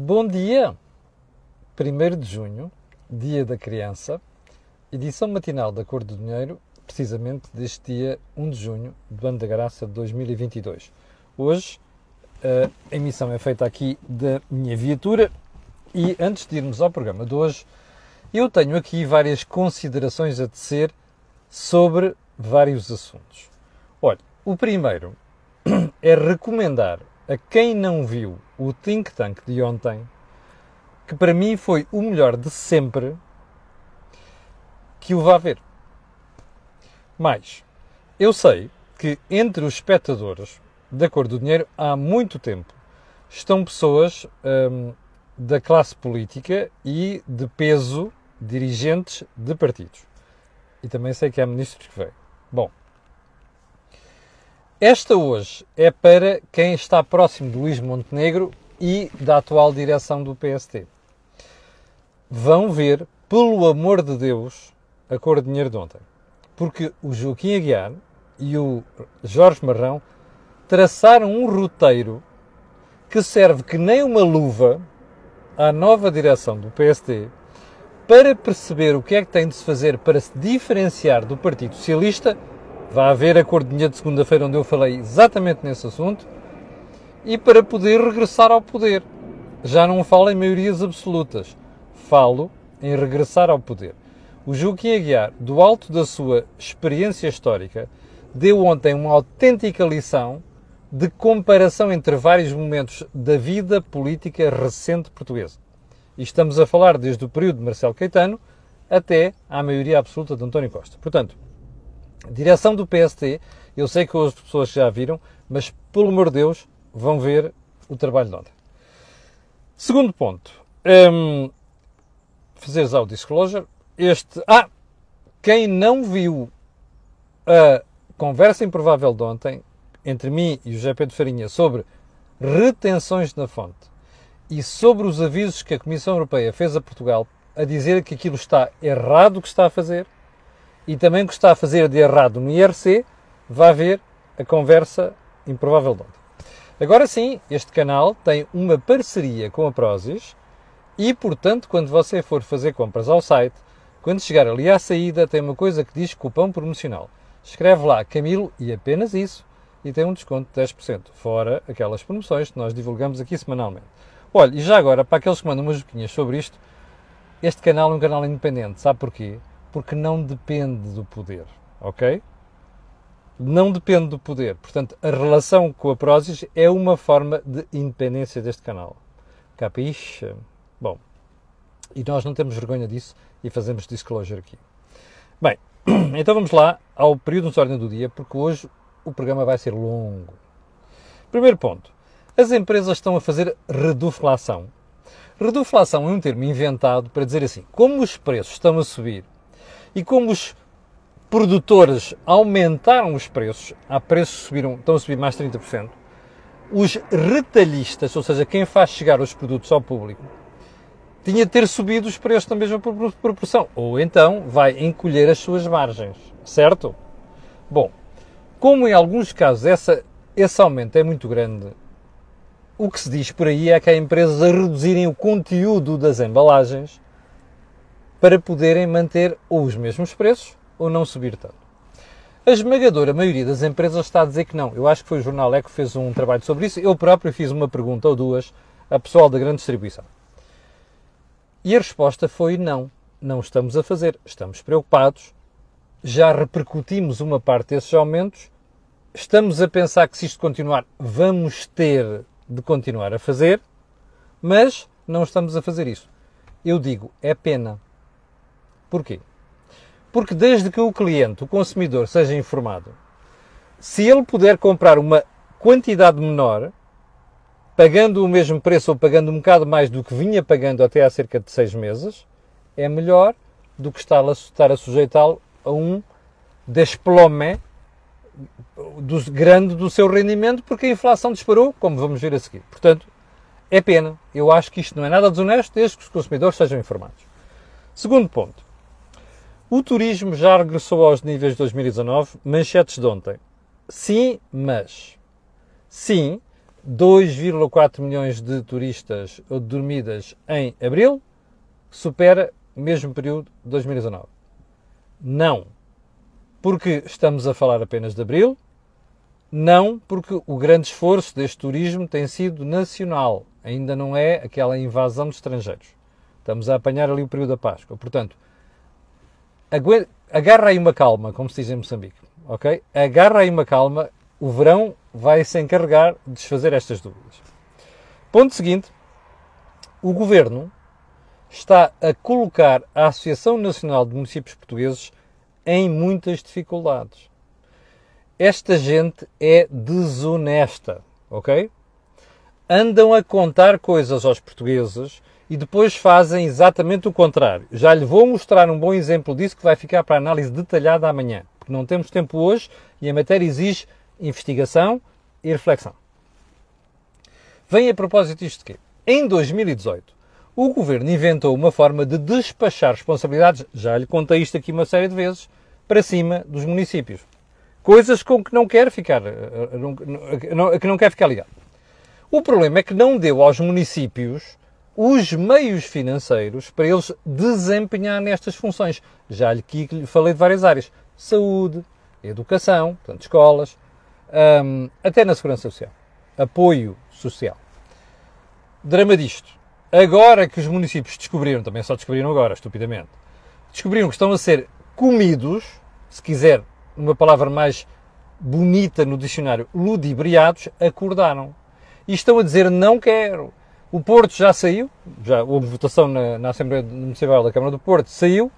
Bom dia! 1 de junho, Dia da Criança, edição matinal da Cor do Dinheiro, precisamente deste dia 1 de junho do ano da graça de 2022. Hoje, a emissão é feita aqui da minha viatura e antes de irmos ao programa de hoje, eu tenho aqui várias considerações a tecer sobre vários assuntos. Olha, o primeiro é recomendar a quem não viu o Think Tank de ontem, que para mim foi o melhor de sempre, que o vá ver. Mais, eu sei que entre os espectadores da Cor do Dinheiro há muito tempo estão pessoas hum, da classe política e de peso dirigentes de partidos. E também sei que há ministros que vêm. Bom, esta hoje é para quem está próximo de Luís Montenegro e da atual direção do PST. Vão ver, pelo amor de Deus, a cor de dinheiro de ontem. Porque o Joaquim Aguiar e o Jorge Marrão traçaram um roteiro que serve que nem uma luva à nova direção do PST para perceber o que é que tem de se fazer para se diferenciar do Partido Socialista Vai haver acordo de dinheiro de segunda-feira onde eu falei exatamente nesse assunto e para poder regressar ao poder. Já não falo em maiorias absolutas, falo em regressar ao poder. O Joaquim Aguiar, do alto da sua experiência histórica, deu ontem uma autêntica lição de comparação entre vários momentos da vida política recente portuguesa. E estamos a falar desde o período de Marcelo Caetano até à maioria absoluta de António Costa. Portanto, Direção do PST, eu sei que as pessoas já viram, mas pelo amor de Deus, vão ver o trabalho de ontem. Segundo ponto, um, fazeres ao disclosure, este. Ah! Quem não viu a conversa improvável de ontem entre mim e o José Pedro Farinha sobre retenções na fonte e sobre os avisos que a Comissão Europeia fez a Portugal a dizer que aquilo está errado o que está a fazer, e também o que está a fazer de errado no IRC, vai ver a conversa improvável de ontem. Agora sim, este canal tem uma parceria com a Prozis e, portanto, quando você for fazer compras ao site, quando chegar ali à saída, tem uma coisa que diz cupom promocional. Escreve lá Camilo e apenas isso e tem um desconto de 10%, fora aquelas promoções que nós divulgamos aqui semanalmente. Olha, e já agora, para aqueles que mandam umas boquinhas sobre isto, este canal é um canal independente, sabe porquê? Porque não depende do poder, ok? Não depende do poder. Portanto, a relação com a Prozis é uma forma de independência deste canal. Capiche? Bom, e nós não temos vergonha disso e fazemos disclosure aqui. Bem, então vamos lá ao período de ordem do dia, porque hoje o programa vai ser longo. Primeiro ponto. As empresas estão a fazer reduflação. Reduflação é um termo inventado para dizer assim, como os preços estão a subir e como os produtores aumentaram os preços, há preços subiram, estão a subir mais 30%, os retalhistas, ou seja, quem faz chegar os produtos ao público, tinha de ter subido os preços na mesma proporção. Ou então vai encolher as suas margens, certo? Bom, como em alguns casos essa, esse aumento é muito grande, o que se diz por aí é que há empresas a reduzirem o conteúdo das embalagens para poderem manter ou os mesmos preços ou não subir tanto. A esmagadora maioria das empresas está a dizer que não. Eu acho que foi o Jornal Eco que fez um trabalho sobre isso. Eu próprio fiz uma pergunta ou duas a pessoal da grande distribuição. E a resposta foi não. Não estamos a fazer. Estamos preocupados. Já repercutimos uma parte desses aumentos. Estamos a pensar que se isto continuar, vamos ter de continuar a fazer. Mas não estamos a fazer isso. Eu digo, é pena Porquê? Porque desde que o cliente, o consumidor, seja informado, se ele puder comprar uma quantidade menor, pagando o mesmo preço ou pagando um bocado mais do que vinha pagando até há cerca de seis meses, é melhor do que estar a, sujeitá-lo a um desplome do, grande do seu rendimento, porque a inflação disparou, como vamos ver a seguir. Portanto, é pena. Eu acho que isto não é nada desonesto, desde que os consumidores sejam informados. Segundo ponto. O turismo já regressou aos níveis de 2019, manchetes de ontem. Sim, mas. Sim, 2,4 milhões de turistas dormidas em abril, supera o mesmo período de 2019. Não. Porque estamos a falar apenas de abril, não porque o grande esforço deste turismo tem sido nacional, ainda não é aquela invasão de estrangeiros. Estamos a apanhar ali o período da Páscoa. Portanto, agarra aí uma calma, como se diz em Moçambique, ok? Agarra aí uma calma, o verão vai se encarregar de desfazer estas dúvidas. Ponto seguinte, o Governo está a colocar a Associação Nacional de Municípios Portugueses em muitas dificuldades. Esta gente é desonesta, ok? Andam a contar coisas aos portugueses e depois fazem exatamente o contrário. Já lhe vou mostrar um bom exemplo disso que vai ficar para análise detalhada amanhã, porque não temos tempo hoje e a matéria exige investigação e reflexão. Vem a propósito disto quê? Em 2018, o governo inventou uma forma de despachar responsabilidades, já lhe contei isto aqui uma série de vezes, para cima dos municípios. Coisas com que não quer ficar, eh, eh, que não quer ficar ligado. O problema é que não deu aos municípios os meios financeiros para eles desempenhar nestas funções. Já lhe, falei de várias áreas. Saúde, educação, portanto, escolas, um, até na segurança social. Apoio social. Drama disto Agora que os municípios descobriram, também só descobriram agora, estupidamente, descobriram que estão a ser comidos, se quiser uma palavra mais bonita no dicionário, ludibriados, acordaram. E estão a dizer não quero. O Porto já saiu, já houve votação na, na Assembleia Municipal da Câmara do Porto, saiu.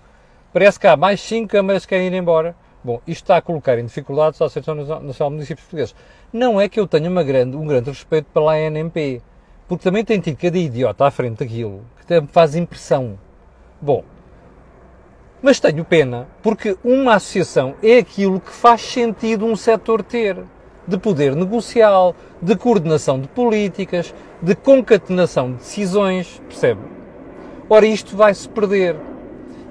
Parece que há mais cinco câmaras que querem ir embora. Bom, isto está a colocar em dificuldades a Associação Nacional de Municípios Portugueses. Não é que eu tenha grande, um grande respeito pela ANMP porque também tem tido cada idiota à frente daquilo que faz impressão. Bom, mas tenho pena, porque uma associação é aquilo que faz sentido um setor ter. De poder negocial, de coordenação de políticas, de concatenação de decisões, percebe? Ora, isto vai-se perder.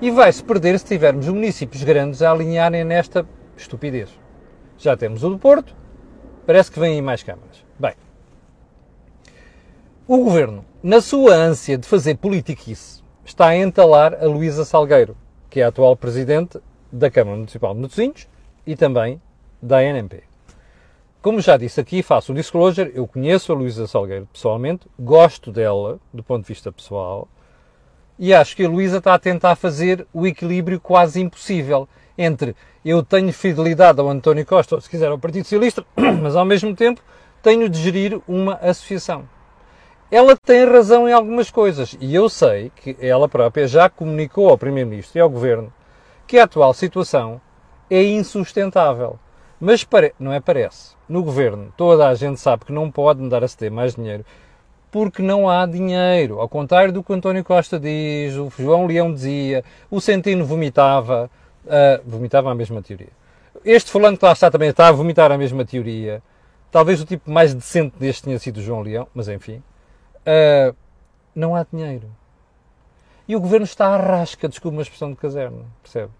E vai-se perder se tivermos municípios grandes a alinharem nesta estupidez. Já temos o do Porto, parece que vêm aí mais câmaras. Bem, o governo, na sua ânsia de fazer politiquice, está a entalar a Luísa Salgueiro, que é a atual presidente da Câmara Municipal de Matosinhos e também da NMP. Como já disse aqui, faço um disclosure, eu conheço a Luísa Salgueiro pessoalmente, gosto dela do ponto de vista pessoal e acho que a Luísa está a tentar fazer o equilíbrio quase impossível entre eu tenho fidelidade ao António Costa, ou se quiser ao Partido Socialista, mas ao mesmo tempo tenho de gerir uma associação ela tem razão em algumas coisas. E eu sei que ela própria já comunicou ao Primeiro-Ministro e ao Governo que a atual situação é insustentável. Mas não é parece. No Governo, toda a gente sabe que não pode me dar a ceder mais dinheiro porque não há dinheiro. Ao contrário do que o António Costa diz, o João Leão dizia, o Centino vomitava, uh, vomitava a mesma teoria. Este fulano que lá está também está a vomitar a mesma teoria. Talvez o tipo mais decente deste tenha sido o João Leão, mas enfim uh, não há dinheiro. E o governo está à rasca, desculpe uma expressão de caserna, percebe?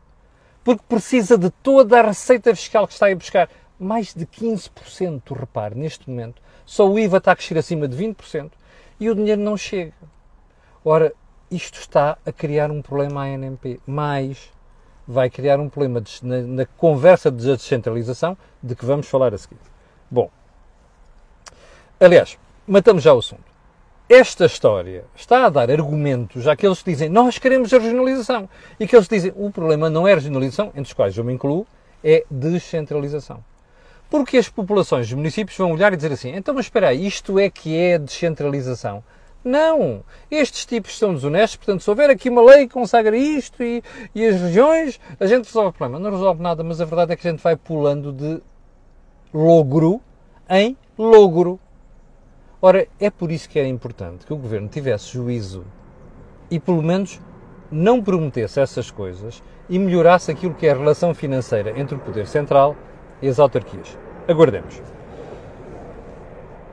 Porque precisa de toda a receita fiscal que está a buscar. Mais de 15%, repare, neste momento, só o IVA está a crescer acima de 20% e o dinheiro não chega. Ora, isto está a criar um problema à NMP. Mais, vai criar um problema de, na, na, conversa de descentralização de que vamos falar a seguir. Bom, aliás, matamos já o assunto esta história está a dar argumentos àqueles que dizem nós queremos a regionalização e que eles dizem o problema não é a regionalização, entre os quais eu me incluo, é descentralização. Porque as populações dos municípios vão olhar e dizer assim, então mas espera aí, isto é que é descentralização. Não! Estes tipos são desonestos, portanto, se houver aqui uma lei que consagra isto e, e as regiões, a gente resolve o problema. Não resolve nada, mas a verdade é que a gente vai pulando de logro em logro. Ora, é por isso que era importante que o governo tivesse juízo e, pelo menos, não prometesse essas coisas e melhorasse aquilo que é a relação financeira entre o poder central e as autarquias. Aguardemos.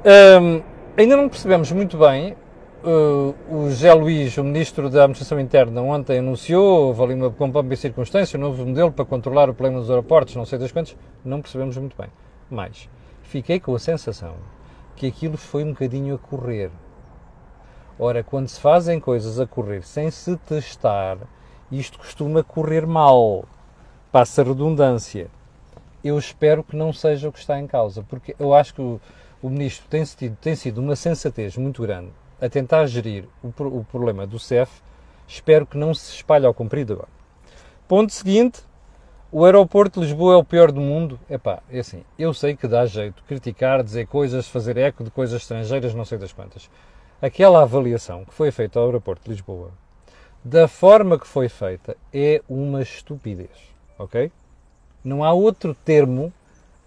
Hum, ainda não percebemos muito bem. Uh, o José Luís, o Ministro da Administração Interna, ontem anunciou, houve uma pompa e circunstância, um novo modelo para controlar o problema dos aeroportos, não sei das quantas, não percebemos muito bem. Mas fiquei com a sensação que aquilo foi um bocadinho a correr. Ora, quando se fazem coisas a correr sem se testar, isto costuma correr mal. Passa redundância. Eu espero que não seja o que está em causa, porque eu acho que o, o ministro tem, sido, tem sido uma sensatez muito grande a tentar gerir o, o problema do CEF. Espero que não se espalhe ao comprido. Ponto seguinte, o aeroporto de Lisboa é o pior do mundo? Epá, é assim, eu sei que dá jeito criticar, dizer coisas, fazer eco de coisas estrangeiras, não sei das quantas. Aquela avaliação que foi feita ao aeroporto de Lisboa, da forma que foi feita, é uma estupidez, ok? Não há outro termo,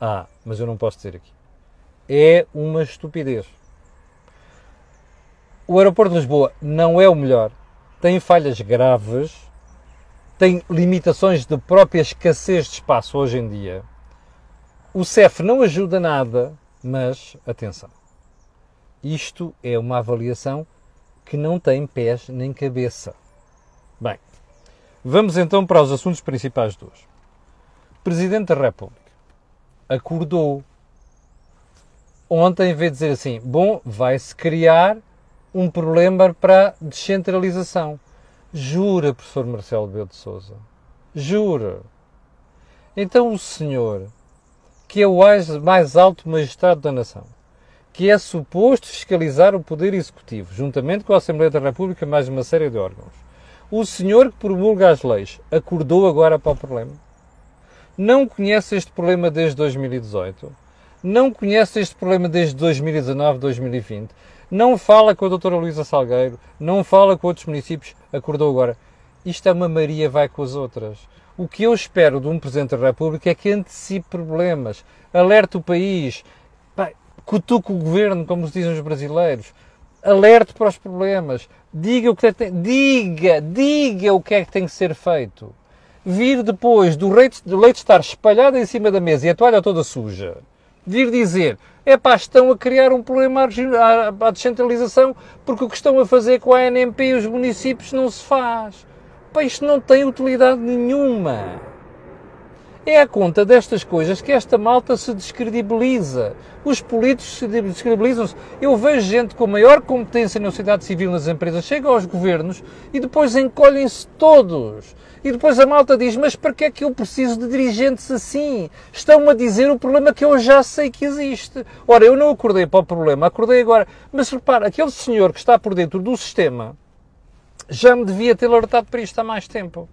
ah, mas eu não posso dizer aqui. É uma estupidez. O aeroporto de Lisboa não é o melhor, tem falhas graves, tem limitações de própria escassez de espaço hoje em dia. O CEF não ajuda nada, mas atenção. Isto é uma avaliação que não tem pés nem cabeça. Bem, vamos então para os assuntos principais de hoje. Presidente da República acordou ontem, de dizer assim, bom, vai-se criar um problema para a descentralização. Jura, professor Marcelo Belo de Souza? Jura? Então o senhor, que é o mais alto magistrado da nação, que é suposto fiscalizar o Poder Executivo, juntamente com a Assembleia da República, mais uma série de órgãos, o senhor que promulga as leis, acordou agora para o problema? Não conhece este problema desde 2018? Não conhece este problema desde 2019, 2020? não fala com a doutora Luísa Salgueiro, não fala com outros municípios, acordou agora. Isto é uma Maria vai com as outras. O que eu espero de um Presidente da República é que antecipe problemas, alerte o país, cutuque o governo, como se dizem os brasileiros, alerte para os problemas, diga o que tem, diga, diga o que é que tem que ser feito. Vir depois do leite, do leite estar espalhado em cima da mesa e a toalha toda suja, vir dizer é pá, estão a criar um problema à descentralização porque o que estão a fazer com a ANMP e os municípios não se faz. Pá, isto não tem utilidade nenhuma. É a conta destas coisas que esta malta se descredibiliza. Os políticos se descredibilizam-se. Eu vejo gente com maior competência na sociedade civil nas empresas, chega aos governos e depois encolhem-se todos. E depois a malta diz: Mas para que é que eu preciso de dirigentes assim? Estão-me a dizer o problema que eu já sei que existe. Ora, eu não acordei para o problema, acordei agora. Mas repara, aquele senhor que está por dentro do sistema já me devia ter alertado para isto há mais tempo.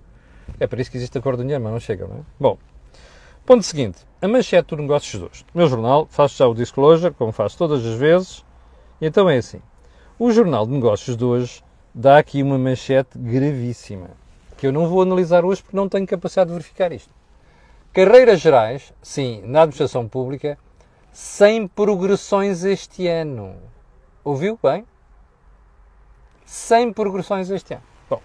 É para isso que existe a cor do dinheiro, mas não chega, não é? Bom. Ponto seguinte, a manchete do Negócios de hoje. O meu jornal, faço já o disclosure, como faço todas as vezes, e então é assim. O Jornal de Negócios de hoje dá aqui uma manchete gravíssima, que eu não vou analisar hoje porque não tenho capacidade de verificar isto. Carreiras gerais, sim, na administração pública, sem progressões este ano. Ouviu bem? Sem progressões este ano. Bom,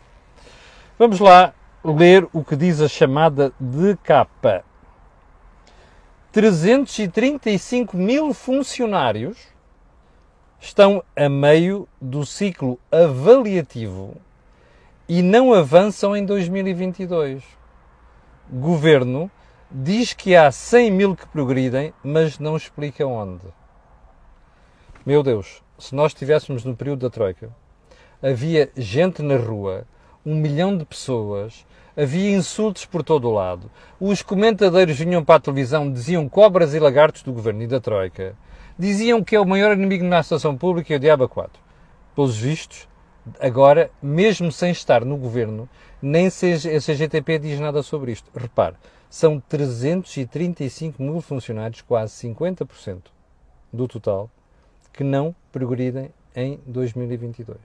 vamos lá ler o que diz a chamada de capa. 335 mil funcionários estão a meio do ciclo avaliativo e não avançam em 2022. Governo diz que há 100 mil que progridem, mas não explica onde. Meu Deus, se nós estivéssemos no período da Troika, havia gente na rua, um milhão de pessoas havia insultos por todo o lado. Os comentadores vinham para a televisão, diziam cobras e lagartos do governo e da Troika. Diziam que é o maior inimigo na situação pública e o diabo a quatro. Pelos vistos, agora, mesmo sem estar no governo, nem a CGTP diz nada sobre isto. Repare, são 335 mil funcionários, quase 50% do total, que não progridem em 2022.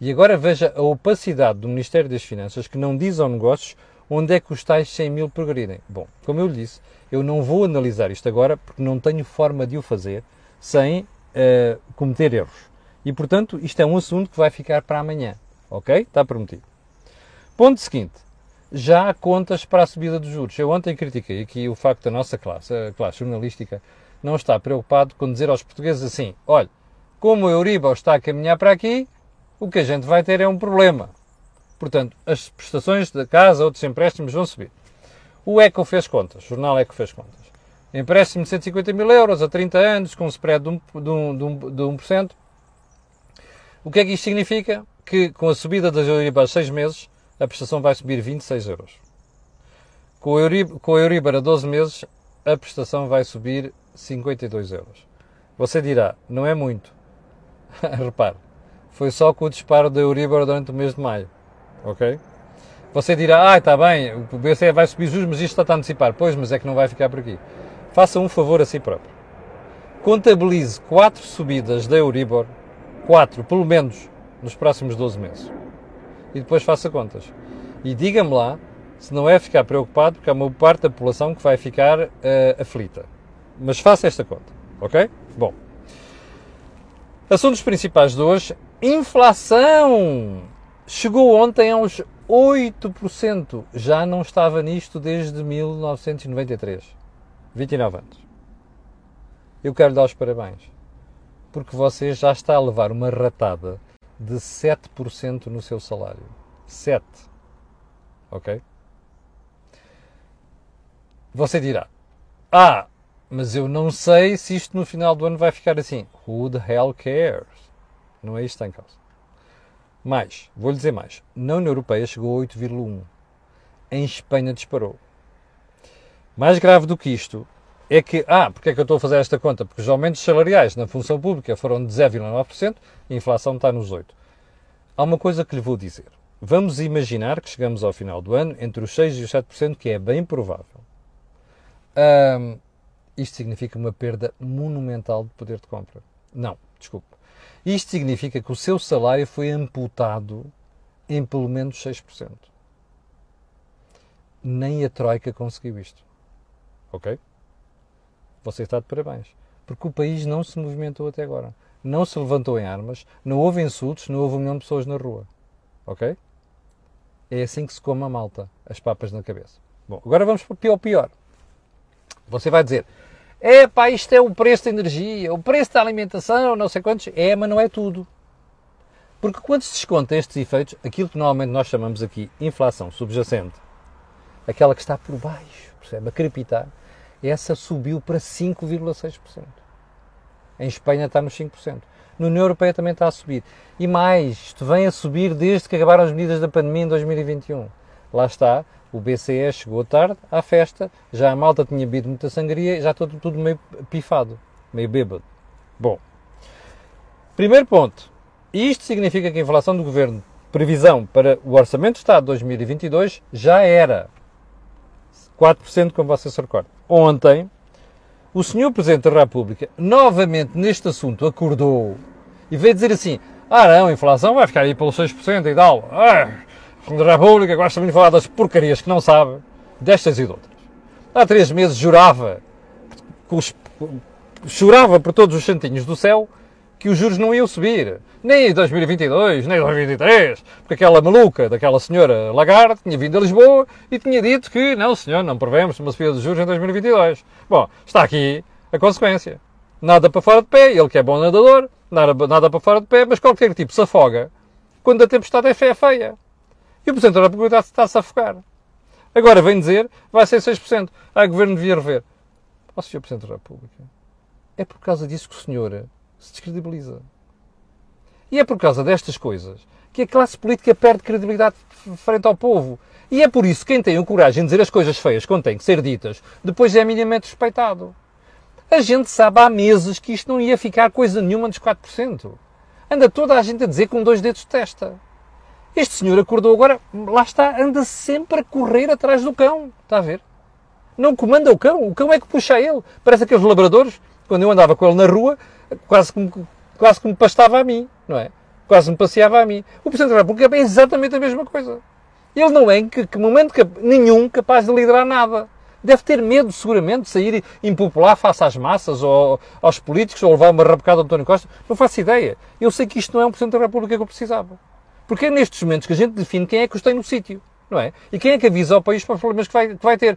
E agora veja a opacidade do Ministério das Finanças que não diz ao negócios onde é que os tais 100 mil progredem. Bom, como eu lhe disse, eu não vou analisar isto agora porque não tenho forma de o fazer sem uh, cometer erros. E, portanto, isto é um assunto que vai ficar para amanhã. Ok? Está prometido. Ponto seguinte. Já há contas para a subida dos juros. Eu ontem critiquei aqui o facto da nossa classe, a classe jornalística, não estar preocupado com dizer aos portugueses assim, olha, como o Euribor está a caminhar para aqui, o que a gente vai ter é um problema. Portanto, as prestações da casa, outros empréstimos vão subir. O ECO fez contas, o jornal ECO fez contas. empréstimo de 150 mil euros a 30 anos, com um spread de 1%, de, um, de, um, de 1%. O que é que isto significa? Que com a subida das Euribor a 6 meses, a prestação vai subir 26 euros. Com o Euribor, com a Euribor a 12 meses, a prestação vai subir 52 euros. Você dirá, não é muito. Repare, foi só com o disparo da Euribor durante o mês de maio. Ok? Você dirá, ah, está bem, o BCE vai subir juros, mas isto está a antecipar. Pois, mas é que não vai ficar por aqui. Faça um favor a si próprio. Contabilize quatro subidas da Euribor, quatro, pelo menos, nos próximos 12 meses. E depois faça contas. E diga-me lá se não é ficar preocupado, porque há uma parte da população que vai ficar uh, aflita. Mas faça esta conta, ok? Bom. Assuntos principais de hoje. Inflação! Chegou ontem aos 8%. Já não estava nisto desde 1993. 29 anos. Eu quero dar os parabéns. Porque você já está a levar uma ratada de 7% no seu salário. 7. Ok? Você dirá: Ah, mas eu não sei se isto no final do ano vai ficar assim. Who the hell cares? Não é isto que está em causa. Mais, vou-lhe dizer mais. Na União Europeia chegou a 8,1. Em Espanha disparou. Mais grave do que isto é que, ah, porque é que eu estou a fazer esta conta? Porque os aumentos salariais na função pública foram de 0,9% e a inflação está nos 8%. Há uma coisa que lhe vou dizer. Vamos imaginar que chegamos ao final do ano entre os 6% e os 7%, que é bem provável. Um, isto significa uma perda monumental de poder de compra. Não, desculpe. Isto significa que o seu salário foi amputado em pelo menos 6%. Nem a Troika conseguiu isto. Ok? Você está de parabéns. Porque o país não se movimentou até agora. Não se levantou em armas, não houve insultos, não houve um milhão de pessoas na rua. Ok? É assim que se come a malta, as papas na cabeça. Bom, agora vamos para o pior pior. Você vai dizer, é pá, isto é o preço da energia, o preço da alimentação, não sei quantos. É, mas não é tudo. Porque quando se desconta estes efeitos, aquilo que normalmente nós chamamos aqui inflação subjacente, aquela que está por baixo, percebe, a crepitar, essa subiu para 5,6%. Em Espanha está nos 5%. Na União Europeia também está a subir. E mais, isto vem a subir desde que acabaram as medidas da pandemia em 2021. Lá está, o BCE chegou tarde à festa, já a malta tinha bebido muita sangria e já tudo, tudo meio pifado, meio bêbado. Bom, primeiro ponto. Isto significa que a inflação do governo, previsão para o Orçamento de Estado de 2022, já era 4%, como você se recorda. Ontem, o senhor Presidente da República, novamente neste assunto, acordou e veio dizer assim: ah, não, a inflação vai ficar aí pelos 6% e tal. Ah, da República gosta muito de falar das porcarias que não sabe, destas e de outras. Há três meses jurava, chorava por todos os santinhos do céu que os juros não iam subir. Nem em 2022, nem em 2023, porque aquela maluca daquela senhora Lagarde tinha vindo a Lisboa e tinha dito que, não senhor, não prevemos uma subida de juros em 2022. Bom, está aqui a consequência. Nada para fora de pé, ele que é bom nadador, nada, nada para fora de pé, mas qualquer tipo se afoga quando a tempestade é feia. E o Presidente da República está-se a afogar. Agora vem dizer, vai ser 6%. Ah, o Governo devia rever. Ó, oh, Sr. Presidente da República, é por causa disso que o senhor se descredibiliza. E é por causa destas coisas que a classe política perde credibilidade frente ao povo. E é por isso que quem tem a coragem de dizer as coisas feias quando têm que ser ditas, depois é minimamente respeitado. A gente sabe há meses que isto não ia ficar coisa nenhuma dos 4%. Anda toda a gente a dizer com dois dedos de testa. Este senhor acordou agora, lá está, anda sempre a correr atrás do cão. Está a ver? Não comanda o cão, o cão é que puxa ele. Parece aqueles labradores, quando eu andava com ele na rua, quase que me, quase que me pastava a mim, não é? Quase me passeava a mim. O Presidente da República é exatamente a mesma coisa. Ele não é em que, que momento nenhum capaz de liderar nada. Deve ter medo, seguramente, de sair impopular face às massas ou aos políticos ou levar uma rabecada ao António Costa. Não faço ideia. Eu sei que isto não é um Presidente da República que eu precisava. Porque é nestes momentos que a gente define quem é que os tem no sítio, não é? E quem é que avisa ao país para os problemas que vai, que vai ter.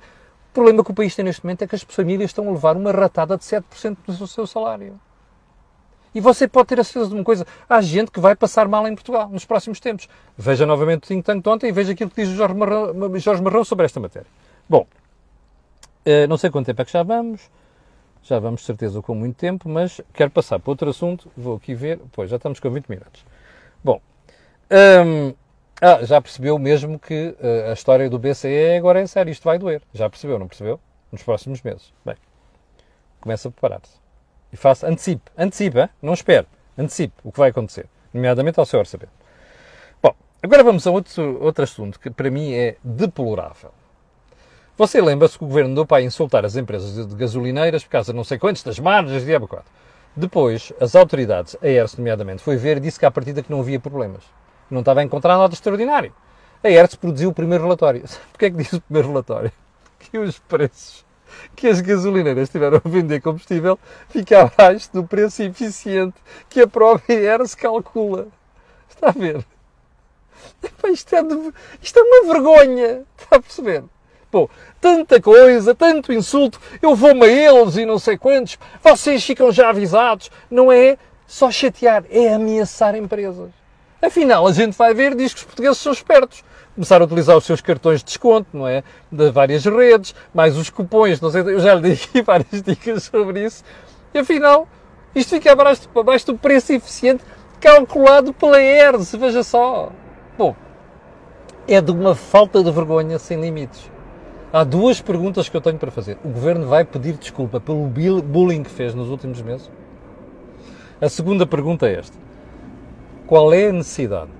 Problema que o país tem neste momento é que as famílias estão a levar uma ratada de 7% do seu salário. E você pode ter a certeza de uma coisa: há gente que vai passar mal em Portugal nos próximos tempos. Veja novamente o think tank de ontem e veja aquilo que diz o Jorge Marrão, Jorge Marrão sobre esta matéria. Bom, eh, não sei quanto tempo é que já vamos. Já vamos, de certeza, com muito tempo, mas quero passar para outro assunto. Vou aqui ver. Pois, já estamos com 20 minutos. Bom, hum, ah, já percebeu mesmo que uh, a história do BCE agora é sério. Isto vai doer. Já percebeu, não percebeu? Nos próximos meses. Bem, começa a preparar-se. E faça, antecipe, antecipe, não espere, antecipe o que vai acontecer, nomeadamente ao seu orçamento. Bom, agora vamos a outro, outro assunto que para mim é deplorável. Você lembra-se que o governo deu para insultar as empresas de gasolineiras por causa de não sei quantos, das margens de 4. Depois, as autoridades, a ERS nomeadamente, foi ver e disse que à partida que não havia problemas. Não estava a encontrar nada extraordinário. A ERS produziu o primeiro relatório. Porquê é que disse o primeiro relatório? Que os preços que as gasolineiras tiveram a vender combustível fica abaixo do preço eficiente que a própria ERS calcula. Está a ver? Isto é, de, isto é uma vergonha. Está a perceber? Pô, tanta coisa, tanto insulto, eu vou-me a eles e não sei quantos, vocês ficam já avisados. Não é só chatear, é ameaçar empresas. Afinal, a gente vai ver, diz que os portugueses são espertos. Começar a utilizar os seus cartões de desconto, não é? De várias redes, mais os cupons, não sei, eu já lhe dei várias dicas sobre isso. E afinal, isto fica abaixo, abaixo do preço eficiente calculado pela ERS, veja só. Bom, é de uma falta de vergonha sem limites. Há duas perguntas que eu tenho para fazer. O governo vai pedir desculpa pelo bullying que fez nos últimos meses? A segunda pergunta é esta: qual é a necessidade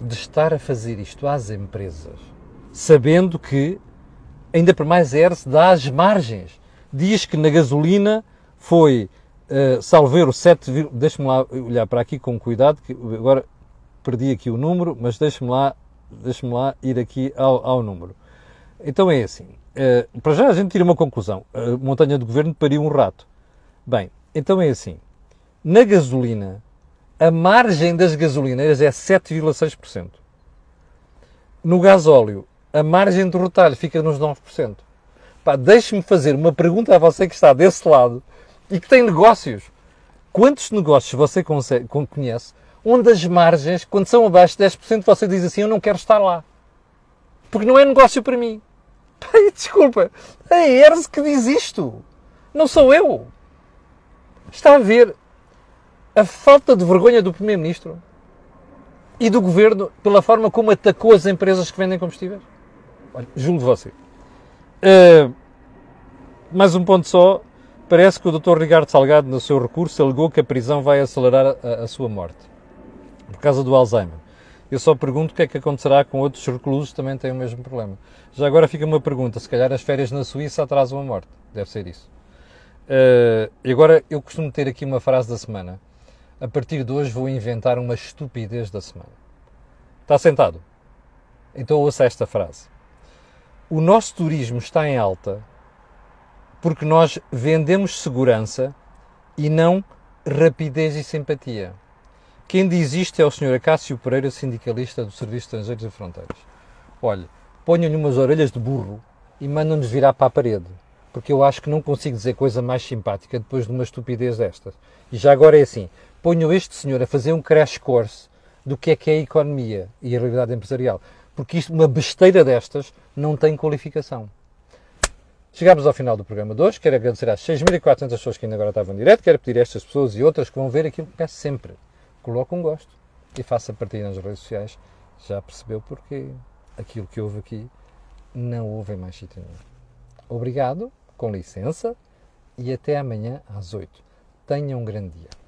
de estar a fazer isto às empresas, sabendo que, ainda por mais ERS, dá as margens? Diz que na gasolina foi uh, o 7, deixe-me lá olhar para aqui com cuidado, que agora perdi aqui o número, mas deixe-me lá, deixe lá ir aqui ao, ao número. Então é assim. Uh, para já a gente tira uma conclusão. A montanha do governo pariu um rato. Bem, então é assim. Na gasolina, a margem das gasolineiras é 7,6%. No gasóleo, a margem do retalho fica nos 9%. Pá, deixe-me fazer uma pergunta a você que está desse lado e que tem negócios. Quantos negócios você consegue, conhece onde as margens, quando são abaixo de 10%, você diz assim: Eu não quero estar lá. Porque não é negócio para mim. Desculpa, é a ERS que diz isto. Não sou eu. Está a ver a falta de vergonha do Primeiro-Ministro e do Governo pela forma como atacou as empresas que vendem combustíveis? Olha, julgo você. Uh, mais um ponto só. Parece que o Dr. Ricardo Salgado, no seu recurso, alegou que a prisão vai acelerar a, a sua morte por causa do Alzheimer. Eu só pergunto o que é que acontecerá com outros reclusos que também têm o mesmo problema. Já agora fica uma pergunta: se calhar as férias na Suíça atrasam a morte. Deve ser isso. Uh, e agora eu costumo ter aqui uma frase da semana. A partir de hoje vou inventar uma estupidez da semana. Está sentado? Então ouça esta frase. O nosso turismo está em alta porque nós vendemos segurança e não rapidez e simpatia. Quem diz isto é o Sr. Acácio Pereira, sindicalista do Serviço de Estrangeiros e Fronteiras. Olha, ponham-lhe umas orelhas de burro e mandam-nos virar para a parede, porque eu acho que não consigo dizer coisa mais simpática depois de uma estupidez destas. E já agora é assim, ponham este senhor a fazer um crash course do que é que é a economia e a realidade empresarial, porque isto, uma besteira destas não tem qualificação. Chegámos ao final do programa de hoje. Quero agradecer às 6.400 pessoas que ainda agora estavam em direto. Quero pedir a estas pessoas e outras que vão ver aquilo que peço sempre coloque um gosto e faça partilha nas redes sociais. Já percebeu porque aquilo que houve aqui não houve em mais sítio nenhum. Obrigado, com licença e até amanhã às 8. Tenha um grande dia.